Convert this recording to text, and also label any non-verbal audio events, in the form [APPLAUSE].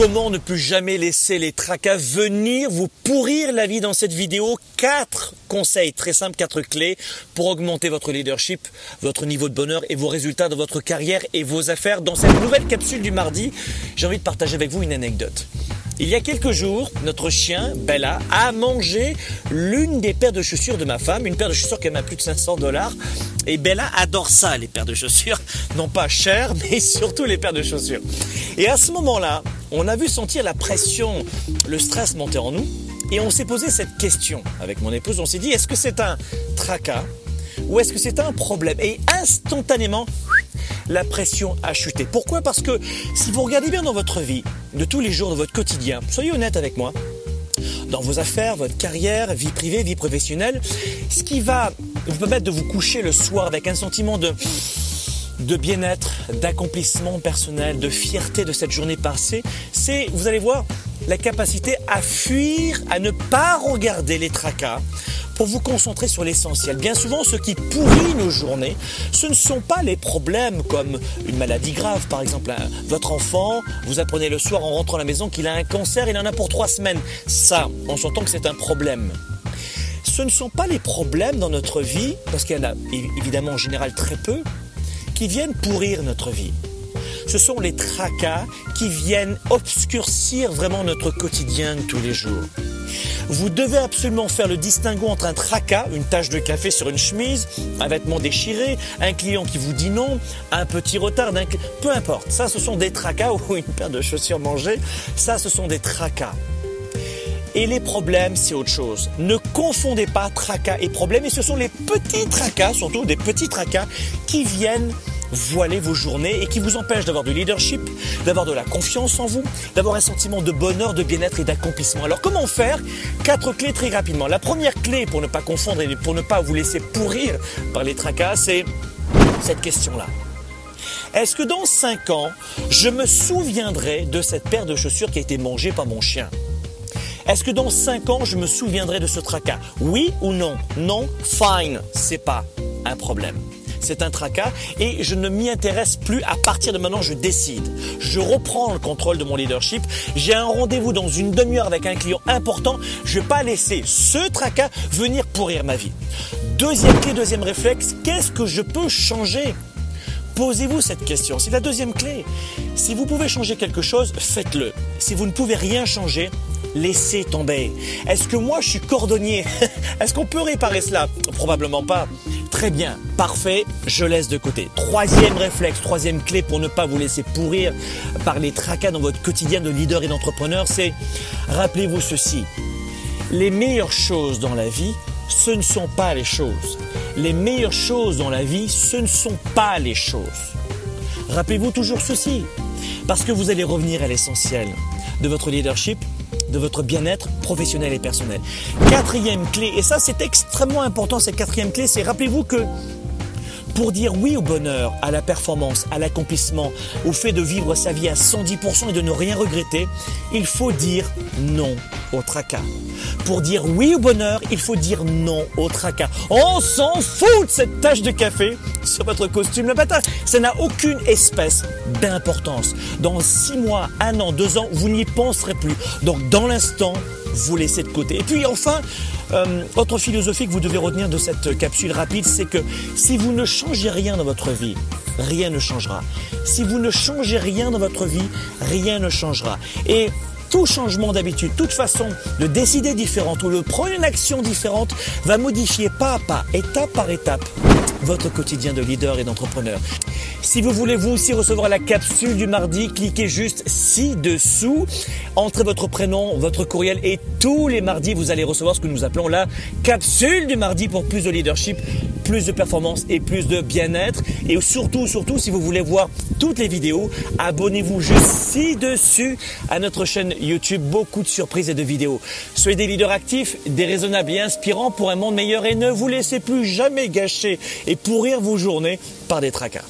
Comment ne plus jamais laisser les tracas venir vous pourrir la vie dans cette vidéo? Quatre conseils très simples, quatre clés pour augmenter votre leadership, votre niveau de bonheur et vos résultats dans votre carrière et vos affaires. Dans cette nouvelle capsule du mardi, j'ai envie de partager avec vous une anecdote. Il y a quelques jours, notre chien, Bella, a mangé l'une des paires de chaussures de ma femme, une paire de chaussures qui m'a plus de 500 dollars. Et Bella adore ça, les paires de chaussures. Non pas chères, [LAUGHS] mais surtout les paires de chaussures. Et à ce moment-là, on a vu sentir la pression, le stress monter en nous. Et on s'est posé cette question avec mon épouse. On s'est dit, est-ce que c'est un tracas ou est-ce que c'est un problème? Et instantanément, la pression a chuté. Pourquoi? Parce que si vous regardez bien dans votre vie, de tous les jours, de votre quotidien, soyez honnête avec moi, dans vos affaires, votre carrière, vie privée, vie professionnelle, ce qui va vous permettre de vous coucher le soir avec un sentiment de de bien-être, d'accomplissement personnel, de fierté de cette journée passée, c'est, vous allez voir, la capacité à fuir, à ne pas regarder les tracas, pour vous concentrer sur l'essentiel. Bien souvent, ce qui pourrit nos journées, ce ne sont pas les problèmes comme une maladie grave, par exemple. Votre enfant, vous apprenez le soir en rentrant à la maison qu'il a un cancer, il en a pour trois semaines. Ça, on s'entend que c'est un problème. Ce ne sont pas les problèmes dans notre vie, parce qu'il y en a évidemment en général très peu, qui viennent pourrir notre vie. Ce sont les tracas qui viennent obscurcir vraiment notre quotidien de tous les jours. Vous devez absolument faire le distinguo entre un tracas, une tache de café sur une chemise, un vêtement déchiré, un client qui vous dit non, un petit retard, peu importe. Ça, ce sont des tracas [LAUGHS] ou une paire de chaussures mangées. Ça, ce sont des tracas. Et les problèmes, c'est autre chose. Ne confondez pas tracas et problèmes. Et ce sont les petits tracas, surtout des petits tracas, qui viennent voiler vos journées et qui vous empêche d'avoir du leadership, d'avoir de la confiance en vous, d'avoir un sentiment de bonheur, de bien-être et d'accomplissement. Alors comment faire Quatre clés très rapidement? La première clé pour ne pas confondre et pour ne pas vous laisser pourrir par les tracas, c'est cette question-là. Est-ce que dans 5 ans, je me souviendrai de cette paire de chaussures qui a été mangée par mon chien? Est-ce que dans 5 ans, je me souviendrai de ce tracas? Oui ou non? Non Fine, c'est pas un problème c'est un tracas et je ne m'y intéresse plus. À partir de maintenant, je décide. Je reprends le contrôle de mon leadership. J'ai un rendez-vous dans une demi-heure avec un client important. Je ne vais pas laisser ce tracas venir pourrir ma vie. Deuxième clé, deuxième réflexe, qu'est-ce que je peux changer? Posez-vous cette question. C'est la deuxième clé. Si vous pouvez changer quelque chose, faites-le. Si vous ne pouvez rien changer, laissez tomber. Est-ce que moi je suis cordonnier? [LAUGHS] Est-ce qu'on peut réparer cela? Probablement pas. Très bien, parfait, je laisse de côté. Troisième réflexe, troisième clé pour ne pas vous laisser pourrir par les tracas dans votre quotidien de leader et d'entrepreneur, c'est rappelez-vous ceci. Les meilleures choses dans la vie, ce ne sont pas les choses. Les meilleures choses dans la vie, ce ne sont pas les choses. Rappelez-vous toujours ceci, parce que vous allez revenir à l'essentiel de votre leadership de votre bien-être professionnel et personnel. Quatrième clé, et ça c'est extrêmement important, cette quatrième clé, c'est rappelez-vous que pour dire oui au bonheur, à la performance, à l'accomplissement, au fait de vivre sa vie à 110% et de ne rien regretter, il faut dire non au tracas. Pour dire oui au bonheur, il faut dire non au tracas. On s'en fout de cette tache de café votre costume le matin. Ça n'a aucune espèce d'importance. Dans six mois, un an, deux ans, vous n'y penserez plus. Donc dans l'instant, vous laissez de côté. Et puis enfin, euh, autre philosophie que vous devez retenir de cette capsule rapide, c'est que si vous ne changez rien dans votre vie, rien ne changera. Si vous ne changez rien dans votre vie, rien ne changera. Et tout changement d'habitude, toute façon de décider différente ou de prendre une action différente va modifier pas à pas, étape par étape, votre quotidien de leader et d'entrepreneur. Si vous voulez vous aussi recevoir la capsule du mardi, cliquez juste ci-dessous, entrez votre prénom, votre courriel et tous les mardis vous allez recevoir ce que nous appelons la capsule du mardi pour plus de leadership, plus de performance et plus de bien-être. Et surtout, surtout, si vous voulez voir toutes les vidéos, abonnez-vous juste ci-dessus à notre chaîne YouTube. Beaucoup de surprises et de vidéos. Soyez des leaders actifs, déraisonnables et inspirants pour un monde meilleur et ne vous laissez plus jamais gâcher et pourrir vos journées par des tracas.